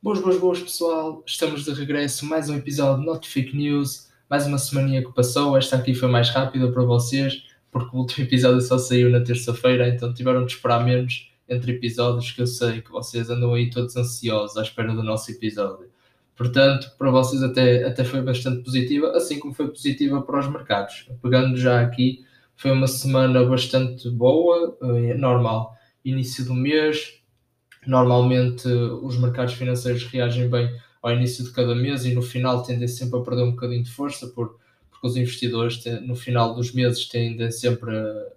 Boas, boas, boas, pessoal. Estamos de regresso. Mais um episódio de Not Fake News. Mais uma semaninha que passou. Esta aqui foi mais rápida para vocês, porque o último episódio só saiu na terça-feira, então tiveram de esperar menos entre episódios, que eu sei que vocês andam aí todos ansiosos à espera do nosso episódio. Portanto, para vocês até, até foi bastante positiva, assim como foi positiva para os mercados. Pegando já aqui, foi uma semana bastante boa, eh, normal. Início do mês, Normalmente os mercados financeiros reagem bem ao início de cada mês e no final tendem sempre a perder um bocadinho de força, por, porque os investidores no final dos meses tendem sempre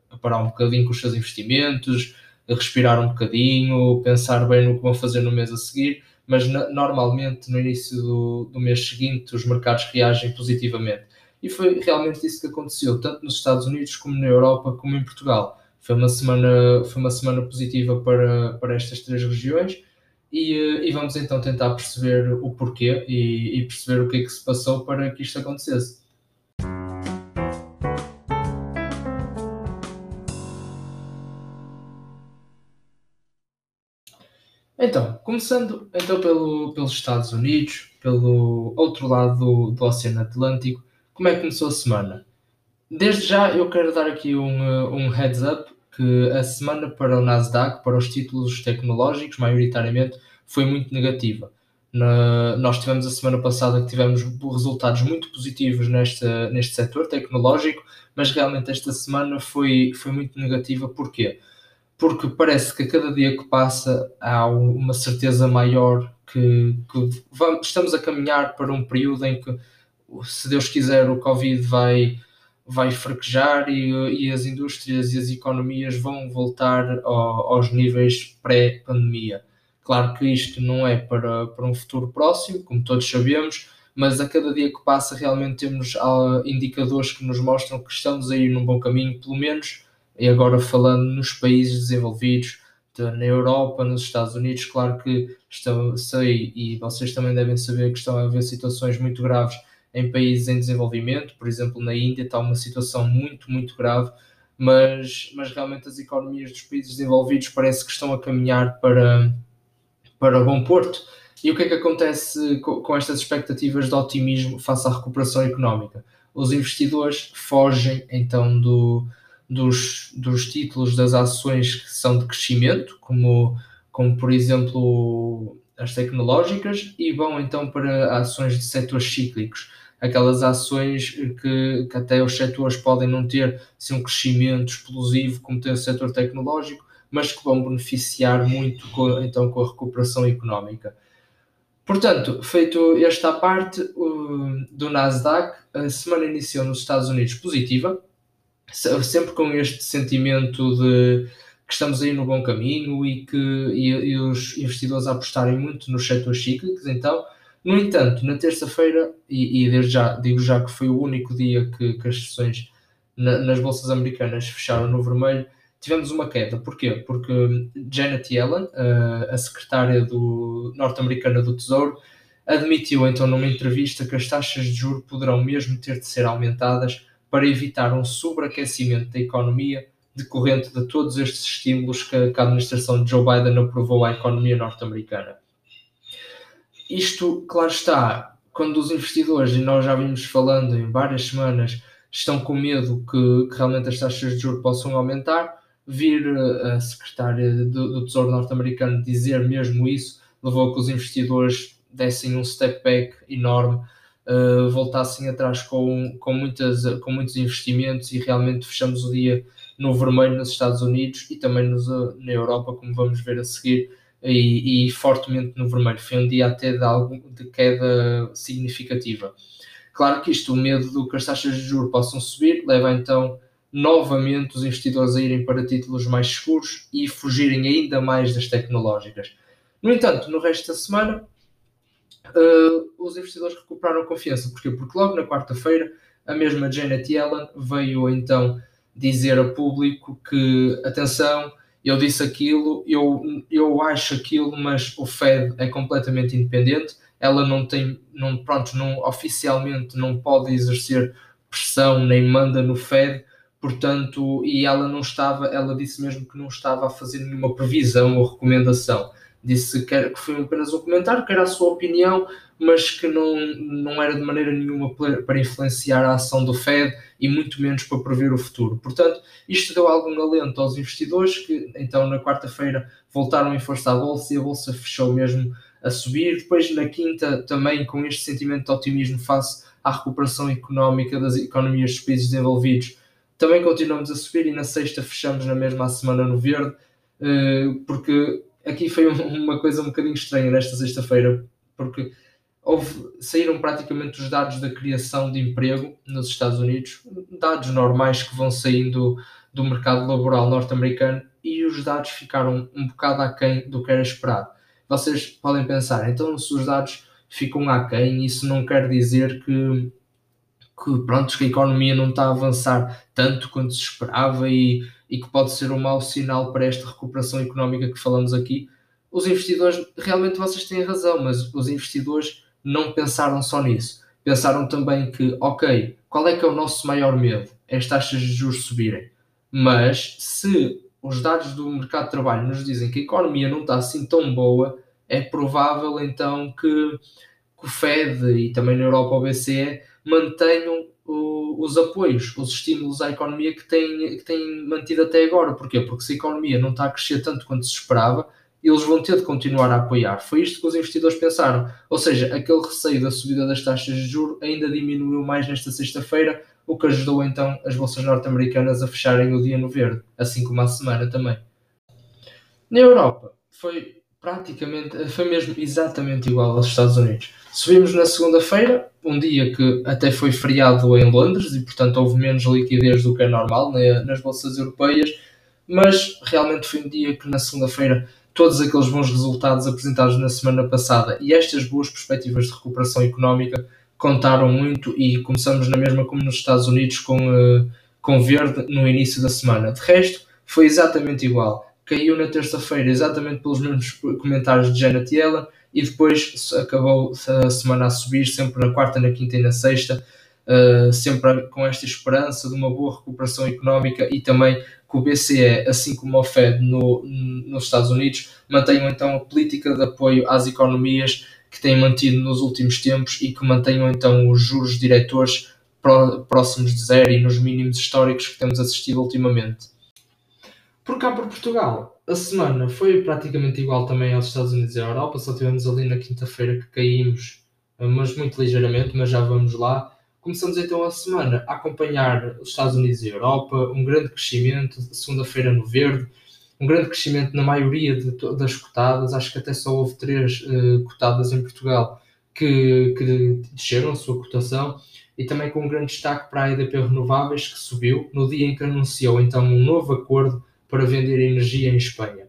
a, parar um bocadinho com os seus investimentos, a respirar um bocadinho, pensar bem no que vão fazer no mês a seguir, mas normalmente no início do, do mês seguinte os mercados reagem positivamente. E foi realmente isso que aconteceu, tanto nos Estados Unidos como na Europa, como em Portugal foi uma semana, foi uma semana positiva para, para estas três regiões e, eh, e vamos então tentar perceber o porquê e, e perceber o que é que se passou para que isto acontecesse. Então, começando então pelo, pelos Estados Unidos, pelo outro lado do, do Oceano Atlântico, como é que começou a semana? Desde já eu quero dar aqui um, eh, um heads up que a semana para o Nasdaq, para os títulos tecnológicos, maioritariamente, foi muito negativa. Na, nós tivemos a semana passada que tivemos resultados muito positivos neste, neste setor tecnológico, mas realmente esta semana foi, foi muito negativa. Porquê? Porque parece que a cada dia que passa há uma certeza maior que, que vamos, estamos a caminhar para um período em que, se Deus quiser, o Covid vai vai fraquejar e, e as indústrias e as economias vão voltar ao, aos níveis pré-pandemia. Claro que isto não é para, para um futuro próximo, como todos sabemos, mas a cada dia que passa realmente temos uh, indicadores que nos mostram que estamos aí num bom caminho, pelo menos, e agora falando nos países desenvolvidos, de, na Europa, nos Estados Unidos, claro que estão, sei, e vocês também devem saber que estão a haver situações muito graves em países em desenvolvimento, por exemplo, na Índia está uma situação muito, muito grave, mas, mas realmente as economias dos países desenvolvidos parece que estão a caminhar para, para bom porto. E o que é que acontece com, estas expectativas de otimismo face à recuperação económica? Os investidores fogem então do, dos, dos títulos das ações que são de crescimento, como, como por exemplo as tecnológicas, e vão então para ações de setores cíclicos aquelas ações que, que até os setores podem não ter assim, um crescimento explosivo como tem o setor tecnológico, mas que vão beneficiar muito com, então, com a recuperação económica. Portanto, feito esta parte uh, do Nasdaq, a semana iniciou nos Estados Unidos positiva, sempre com este sentimento de que estamos aí no bom caminho e que e, e os investidores apostarem muito nos setores cíclicos, então no entanto, na terça-feira, e, e, já digo já que foi o único dia que, que as sessões na, nas bolsas americanas fecharam no vermelho, tivemos uma queda. Porquê? Porque Janet Yellen, a, a secretária do, norte-americana do Tesouro, admitiu então numa entrevista que as taxas de juros poderão mesmo ter de ser aumentadas para evitar um sobreaquecimento da economia decorrente de todos estes estímulos que, que a administração de Joe Biden aprovou à economia norte-americana isto, claro está, quando os investidores, e nós já vimos falando em várias semanas, estão com medo que, que realmente as taxas de juros possam aumentar, vir a secretária do, do Tesouro norte-americano dizer mesmo isso, levou a que os investidores dessem um step back enorme, uh, voltassem atrás com, com, muitas, com muitos investimentos e realmente fechamos o dia no vermelho nos Estados Unidos e também nos, na Europa, como vamos ver a seguir e, e, fortemente no vermelho. Foi um dia até de, algo, de queda significativa. Claro que isto, o medo do que as taxas de juros possam subir, leva então novamente os investidores a irem para títulos mais seguros e fugirem ainda mais das tecnológicas. No entanto, no resto da semana, uh, os investidores recuperaram confiança. Porquê? Porque logo na quarta-feira, a mesma Janet Yellen veio então dizer ao público que, atenção, eu disse aquilo, eu, eu acho aquilo, mas o Fed é completamente independente, ela não tem, não, pronto, não, oficialmente não pode exercer pressão nem manda no Fed, portanto, e ela não estava, ela disse mesmo que não estava a fazer nenhuma previsão ou recomendação. Disse que, era, que foi apenas um comentário, que era a sua opinião, mas que não, não era de maneira nenhuma para influenciar a ação do Fed e muito menos para prever o futuro. Portanto, isto deu algum alento aos investidores que então na quarta-feira voltaram em força à bolsa e a bolsa fechou mesmo a subir. Depois na quinta também com este sentimento de otimismo face à recuperação económica das economias dos países desenvolvidos, também continuamos a subir e na sexta fechamos na mesma semana no verde, eh, porque aqui foi uma coisa um bocadinho estranha nesta sexta-feira, porque houve, saíram praticamente os dados da criação de emprego nos Estados Unidos, dados normais que vão saindo do mercado laboral norte-americano e os dados ficaram um bocado aquém do que era esperado. Vocês podem pensar, então se os dados ficam aquém, isso não quer dizer que, que, pronto, que a economia não está a avançar tanto quanto se esperava e, e que pode ser um mau sinal para esta recuperação económica que falamos aqui. Os investidores, realmente vocês têm razão, mas os investidores não pensaram só nisso. Pensaram também que, ok, qual é que é o nosso maior medo? É as taxas de juros subirem. Mas se os dados do mercado de trabalho nos dizem que a economia não está assim tão boa, é provável então que, que o Fed e também na Europa o BCE mantenham os apoios, os estímulos à economia que têm, que mantido até agora. Porquê? Porque se a economia não está a crescer tanto quanto se esperava, eles vão ter de continuar a apoiar. Foi isto que os investidores pensaram. Ou seja, aquele receio da subida das taxas de juros ainda diminuiu mais nesta sexta-feira, o que ajudou então as bolsas norte-americanas a fecharem o dia no verde, assim como a semana também. Na Europa, foi praticamente, foi mesmo exatamente igual aos Estados Unidos. Subimos na segunda-feira, um dia que até foi feriado em Londres e, portanto, houve menos liquidez do que é normal nas bolsas europeias, mas realmente foi um dia que na segunda-feira todos aqueles bons resultados apresentados na semana passada e estas boas perspectivas de recuperação económica contaram muito e começamos na mesma como nos Estados Unidos com, uh, com verde no início da semana. De resto, foi exatamente igual. Caiu na terça-feira exatamente pelos mesmos comentários de Janet Yellen e depois acabou a semana a subir, sempre na quarta, na quinta e na sexta, uh, sempre com esta esperança de uma boa recuperação económica e também que o BCE, assim como o Fed no, nos Estados Unidos, mantenham então a política de apoio às economias que têm mantido nos últimos tempos e que mantenham então os juros diretores próximos de zero e nos mínimos históricos que temos assistido ultimamente. Por cá por Portugal, a semana foi praticamente igual também aos Estados Unidos e à Europa, só tivemos ali na quinta-feira que caímos, mas muito ligeiramente, mas já vamos lá. Começamos então a semana a acompanhar os Estados Unidos e a Europa, um grande crescimento, segunda-feira no verde, um grande crescimento na maioria de, das cotadas, acho que até só houve três uh, cotadas em Portugal que, que desceram a sua cotação, e também com um grande destaque para a EDP Renováveis, que subiu no dia em que anunciou então um novo acordo para vender energia em Espanha.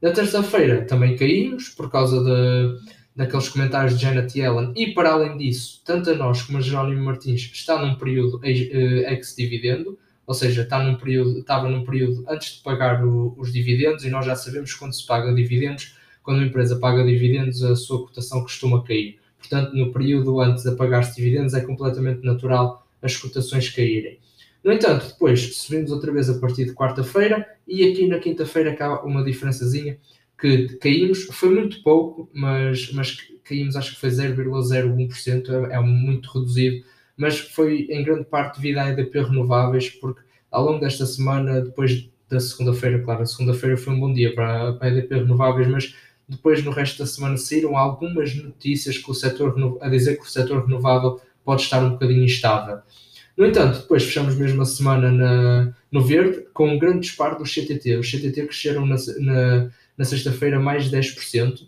Na terça-feira também caímos por causa de daqueles comentários de Janet Yellen, e para além disso, tanto a nós como a Jerónimo Martins está num período eh, ex-dividendo, ou seja, está num período, estava num período antes de pagar o, os dividendos, e nós já sabemos quando se paga dividendos, quando uma empresa paga dividendos, a sua cotação costuma cair. Portanto, no período antes de pagar-se dividendos, é completamente natural as cotações caírem. No entanto, depois subimos outra vez a partir de quarta-feira e aqui na quinta-feira há uma diferençazinha que caímos, foi muito pouco, mas, mas caímos acho que foi 0,01%, é, é muito reduzido, mas foi em grande parte devido à EDP renováveis, porque ao longo desta semana, depois da segunda-feira, claro, a segunda-feira foi um bom dia para, para a EDP renováveis, mas depois no resto da semana saíram algumas notícias que o setor, a dizer que o setor renovável pode estar um bocadinho instável. No entanto, depois fechamos mesmo a semana na, no verde com um grande disparo dos CTT. Os CTT cresceram na, na na sexta-feira mais 10%,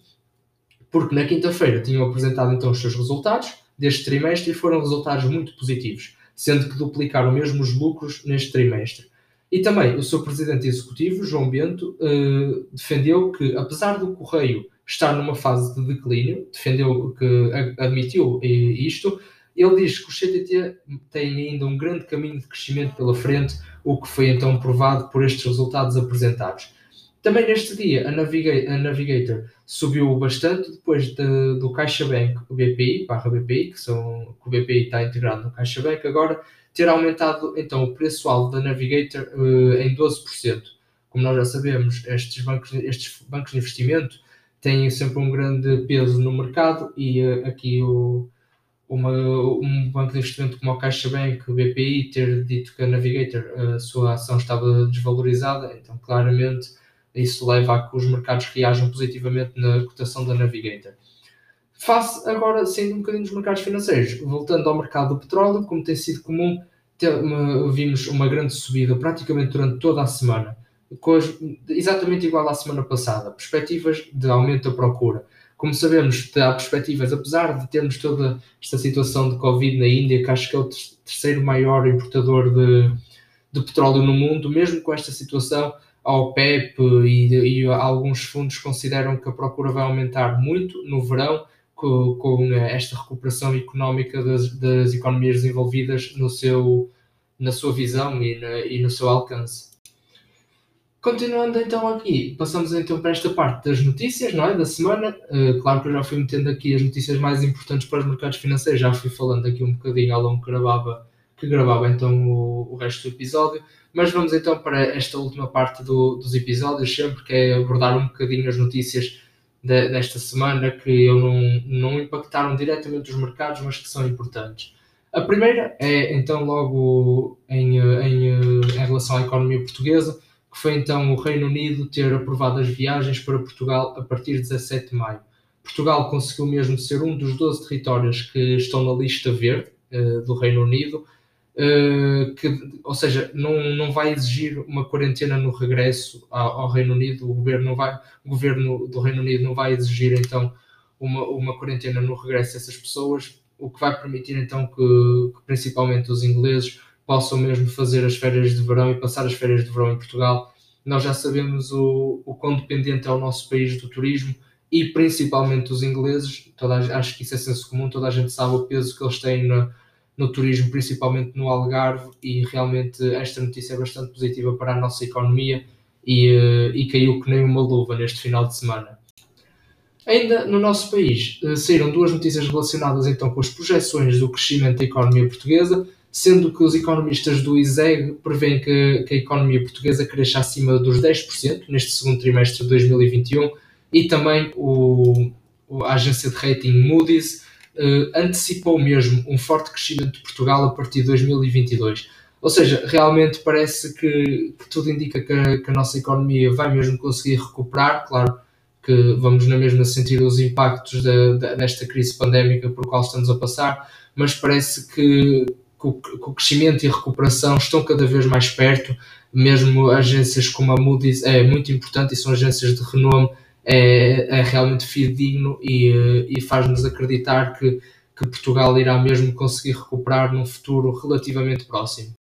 porque na quinta-feira tinham apresentado então os seus resultados deste trimestre e foram resultados muito positivos, sendo que duplicaram mesmo os lucros neste trimestre. E também o seu presidente executivo, João Bento, eh, defendeu que, apesar do Correio estar numa fase de declínio, defendeu que admitiu isto, ele diz que o CTT tem ainda um grande caminho de crescimento pela frente, o que foi então provado por estes resultados apresentados. Também neste dia a Navigator, a Navigator subiu bastante depois de, do CaixaBank, BPI, barra BPI, que, são, que o BPI está integrado no CaixaBank, agora ter aumentado então o preço-alvo da Navigator uh, em 12%. Como nós já sabemos, estes bancos, estes bancos de investimento têm sempre um grande peso no mercado e uh, aqui o, uma, um banco de investimento como a CaixaBank, o BPI, ter dito que a Navigator, a sua ação estava desvalorizada, então claramente isso leva a que os mercados reajam positivamente na cotação da Navigator. Face agora, sendo um bocadinho dos mercados financeiros, voltando ao mercado do petróleo, como tem sido comum, vimos uma grande subida praticamente durante toda a semana, exatamente igual à semana passada, perspectivas de aumento da procura. Como sabemos, há perspectivas, apesar de termos toda esta situação de Covid na Índia, que acho que é o terceiro maior importador de, de petróleo no mundo, mesmo com esta situação, a OPEP e, e, alguns fundos consideram que a procura vai aumentar muito no verão, com, com esta recuperação económica das, das, economias desenvolvidas no seu, na sua visão e, na, e no seu alcance. Continuando então aqui, passamos então para esta parte das notícias, não é? Da semana. Uh, claro que eu já fui metendo aqui as notícias mais importantes para os mercados financeiros, já fui falando aqui um bocadinho ao longo que gravava, que gravava então o, o resto do episódio. Mas vamos então para esta última parte do, dos episódios, sempre que é abordar um bocadinho as notícias de, desta semana que eu não, não impactaram diretamente os mercados, mas que são importantes. A primeira é então logo em, em, em relação à economia portuguesa que foi então o Reino Unido ter aprovado as viagens para Portugal a partir de 17 de maio. Portugal conseguiu mesmo ser um dos 12 territórios que estão na lista verde uh, do Reino Unido, uh, que, ou seja, não, não vai exigir uma quarentena no regresso ao, ao, Reino Unido, o governo, não vai, o governo do Reino Unido não vai exigir então uma, uma quarentena no regresso dessas pessoas, o que vai permitir então que, que principalmente os ingleses possam mesmo fazer as férias de verão e passar as férias de verão em Portugal. Nós já sabemos o, o quão dependente é o nosso país do turismo e principalmente os ingleses. Toda acho que isso é senso comum, toda a gente sabe o peso que eles têm no, no turismo, principalmente no Algarve, e realmente esta notícia é bastante positiva para a nossa economia e, eh, e caiu que nem uma luva neste final de semana. Ainda no nosso país, eh, saíram duas notícias relacionadas então com as projeções do crescimento da economia portuguesa sendo que os economistas do ISEG prevêem que, que a economia portuguesa cresça acima dos 10% neste segundo trimestre de 2021 e também o, a agência de rating Moody's uh, antecipou mesmo um forte crescimento de Portugal a partir de 2022. Ou seja, realmente parece que, que tudo indica que a, que a, nossa economia vai mesmo conseguir recuperar. Claro que vamos na mesma sentir os impactos desta crise pandémica por qual estamos a passar, mas parece que, que o, crescimento e recuperação estão cada vez mais perto, mesmo agências como a Moody's é muito importante e são agências de renome, é, é realmente fidedigno e, eh, e faz-nos acreditar que, que Portugal irá mesmo conseguir recuperar num futuro relativamente próximo.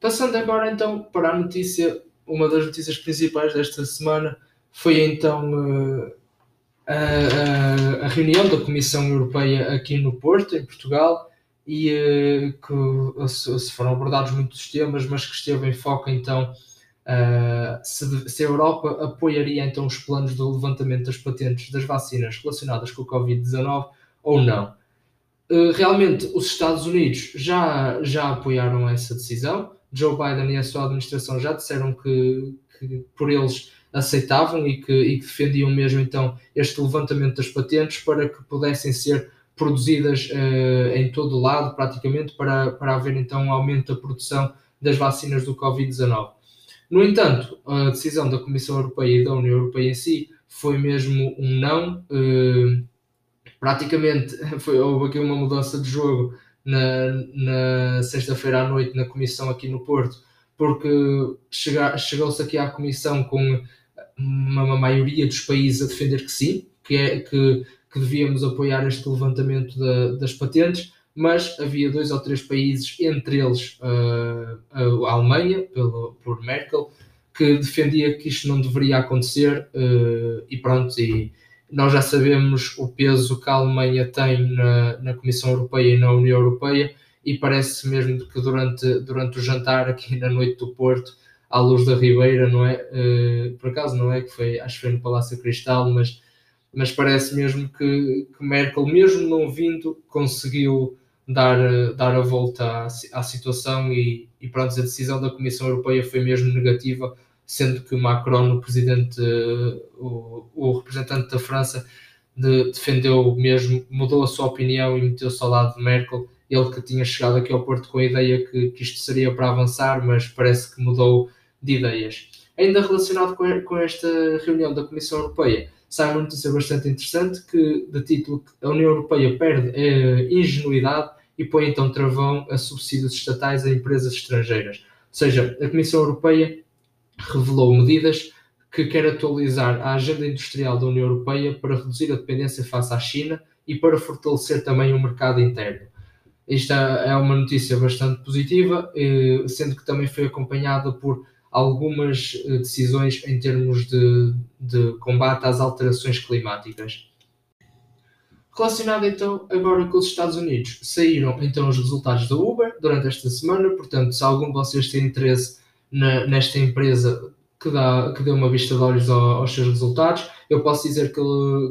Passando agora então para a notícia, uma das notícias principais desta semana foi então eh, a, a, a reunião da Comissão Europeia aqui no Porto, em Portugal, e uh, que se, foram abordados muitos temas, mas que esteve em foco então uh, se, a Europa apoiaria então os planos do levantamento das patentes das vacinas relacionadas com o Covid-19 ou não. Uh, realmente os Estados Unidos já, já apoiaram essa decisão. Joe Biden e a sua administração já disseram que, que por eles aceitavam e que, e que defendiam mesmo então este levantamento das patentes para que pudessem ser produzidas uh, em todo o lado, praticamente, para, para haver então um aumento da produção das vacinas do Covid-19. No entanto, a decisão da Comissão Europeia e da União Europeia em si foi mesmo um não. Uh, praticamente foi, houve aqui uma mudança de jogo na, na sexta-feira à noite na Comissão aqui no Porto, porque chegou-se aqui à Comissão com uma maioria dos países a defender que sim, que é que que devíamos apoiar este levantamento da, das patentes, mas havia dois ou três países, entre eles uh, a Alemanha, pelo, por Merkel, que defendia que isto não deveria acontecer uh, e pronto, e nós já sabemos o peso que a Alemanha tem na, na Comissão Europeia e na União Europeia e parece mesmo que durante, durante o jantar aqui na noite do Porto, à luz da Ribeira, não é? Uh, por acaso não é que foi, acho que foi no Palácio Cristal, mas mas parece mesmo que, que Merkel, mesmo não vindo, conseguiu dar, dar a volta à, à situação e, e pronto, a decisão da Comissão Europeia foi mesmo negativa sendo que Macron, o presidente, o, o representante da França, de, defendeu mesmo, mudou a sua opinião e meteu-se ao lado de Merkel. Ele que tinha chegado aqui ao Porto com a ideia que, que isto seria para avançar, mas parece que mudou de ideias. Ainda relacionado com, com esta reunião da Comissão Europeia, sai uma notícia bastante interessante que, de título, a União Europeia perde a ingenuidade e põe então travão a subsídios estatais a empresas estrangeiras. Ou seja, a Comissão Europeia revelou medidas que quer atualizar a agenda industrial da União Europeia para reduzir a dependência face à China e para fortalecer também o mercado interno. Esta é uma notícia bastante positiva, eh, sendo que também foi acompanhada por algumas eh, decisões em termos de, de combate às alterações climáticas. Relacionado então agora com os Estados Unidos, saíram então os resultados da Uber durante esta semana, portanto, se algum de vocês tem interesse na, nesta empresa que, dá, que deu uma vista de olhos ao, aos seus resultados, eu posso dizer que,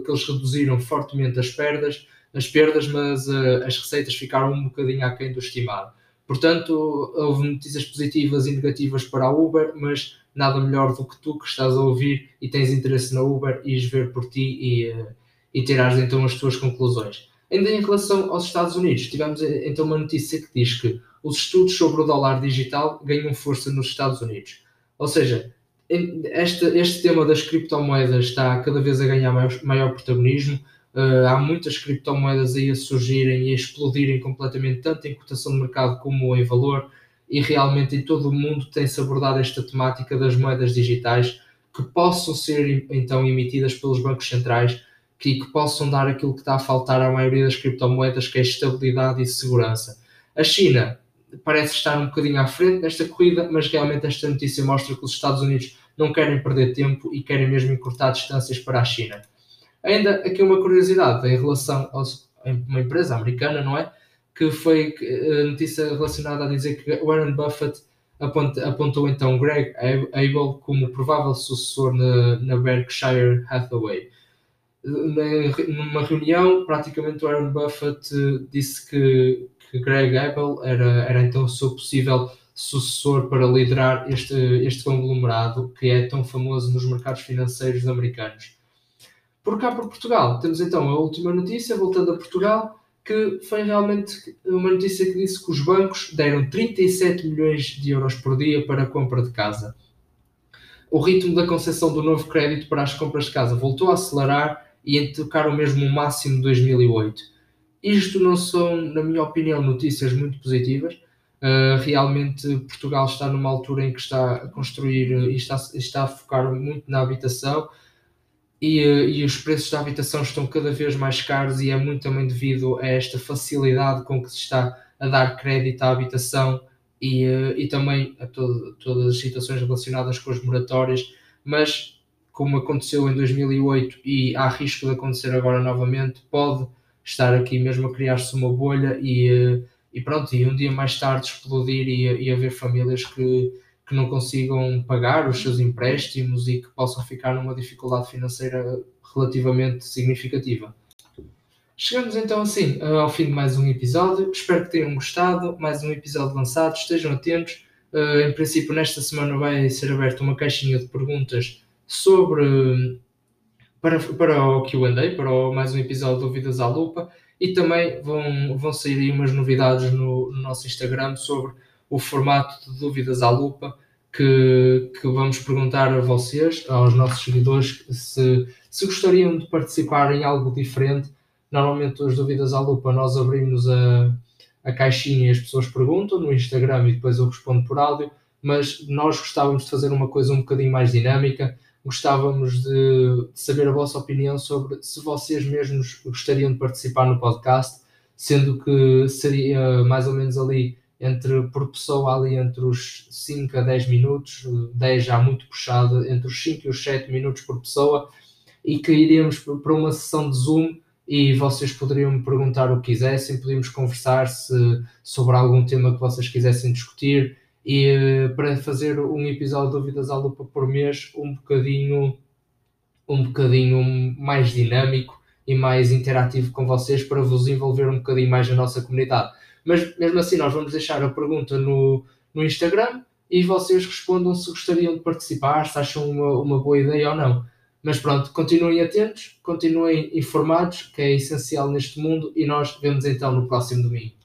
que, eles reduziram fortemente as perdas, as perdas, mas uh, as receitas ficaram um bocadinho aquém do estimado. Portanto, houve notícias positivas e negativas para a Uber, mas nada melhor do que tu que estás a ouvir e tens interesse na Uber, ires ver por ti e, uh, e tirares então as tuas conclusões. Ainda em relação aos Estados Unidos, tivemos eh, então uma notícia que diz que os estudos sobre o dólar digital ganham força nos Estados Unidos. Ou seja, este, este tema das criptomoedas está cada vez a ganhar maior, maior protagonismo. Uh, há muitas criptomoedas aí a surgirem e a explodirem completamente, tanto em cotação de mercado como em valor, e realmente em todo o mundo tem-se abordado esta temática das moedas digitais que possam ser então emitidas pelos bancos centrais que, que possam dar aquilo que está a faltar à maioria das criptomoedas, que é estabilidade e segurança. A China parece estar um bocadinho à frente nesta corrida, mas realmente esta notícia mostra que os Estados Unidos não querem perder tempo e querem mesmo encurtar distâncias para a China. Ainda aqui uma curiosidade em relação a uma empresa americana, não é? Que foi a notícia relacionada a dizer que Warren Buffett apontou então Greg Abel como provável sucessor na, na Berkshire Hathaway. Numa reunião, praticamente Warren Buffett disse que, que Greg Abel era, era então o seu possível sucessor para liderar este, este conglomerado que é tão famoso nos mercados financeiros americanos. Por cá, por Portugal, temos então a última notícia, voltando a Portugal, que foi realmente uma notícia que disse que os bancos deram 37 milhões de euros por dia para a compra de casa. O ritmo da concessão do novo crédito para as compras de casa voltou a acelerar e tocaram mesmo o máximo de 2008. Isto não são, na minha opinião, notícias muito positivas, Uh, realmente Portugal está numa altura em que está a construir e está, está a focar muito na habitação e, e, os preços da habitação estão cada vez mais caros e é muito também devido a esta facilidade com que se está a dar crédito à habitação e, uh, e também a todo, todas as situações relacionadas com as moratórias, mas como aconteceu em 2008 e há risco de acontecer agora novamente, pode estar aqui mesmo a criar-se uma bolha e e pronto, e um dia mais tarde explodir e, e haver famílias que, que não consigam pagar os seus empréstimos e que possam ficar numa dificuldade financeira relativamente significativa. Chegamos então assim ao fim de mais um episódio. Espero que tenham gostado. Mais um episódio lançado. Estejam atentos. Uh, em princípio, nesta semana vai ser aberta uma caixinha de perguntas sobre para, para o QA, para o, mais um episódio de Ouvidas à Lupa. E também vão, vão sair aí umas novidades no, no nosso Instagram sobre o formato de dúvidas à lupa que, que, vamos perguntar a vocês, aos nossos seguidores, se, se gostariam de participar em algo diferente. Normalmente, as dúvidas à lupa, nós abrimos a, a caixinha e as pessoas perguntam no Instagram e depois eu respondo por áudio, mas nós gostávamos de fazer uma coisa um bocadinho mais dinâmica gostávamos de, de, saber a vossa opinião sobre se vocês mesmos gostariam de participar no podcast, sendo que seria mais ou menos ali entre por pessoa ali entre os 5 a 10 minutos, 10 já muito puxado, entre os 5 e os 7 minutos por pessoa, e que iríamos para uma sessão de Zoom e vocês poderiam me perguntar o que quisessem, podíamos conversar se, sobre algum tema que vocês quisessem discutir, e para fazer um episódio de Dúvidas à Lupa por mês um bocadinho, um bocadinho mais dinâmico e mais interativo com vocês para vos envolver um bocadinho mais na nossa comunidade. Mas mesmo assim, nós vamos deixar a pergunta no, no Instagram e vocês respondam se gostariam de participar, se acham uma, uma boa ideia ou não. Mas pronto, continuem atentos, continuem informados, que é essencial neste mundo, e nós vemos então no próximo domingo.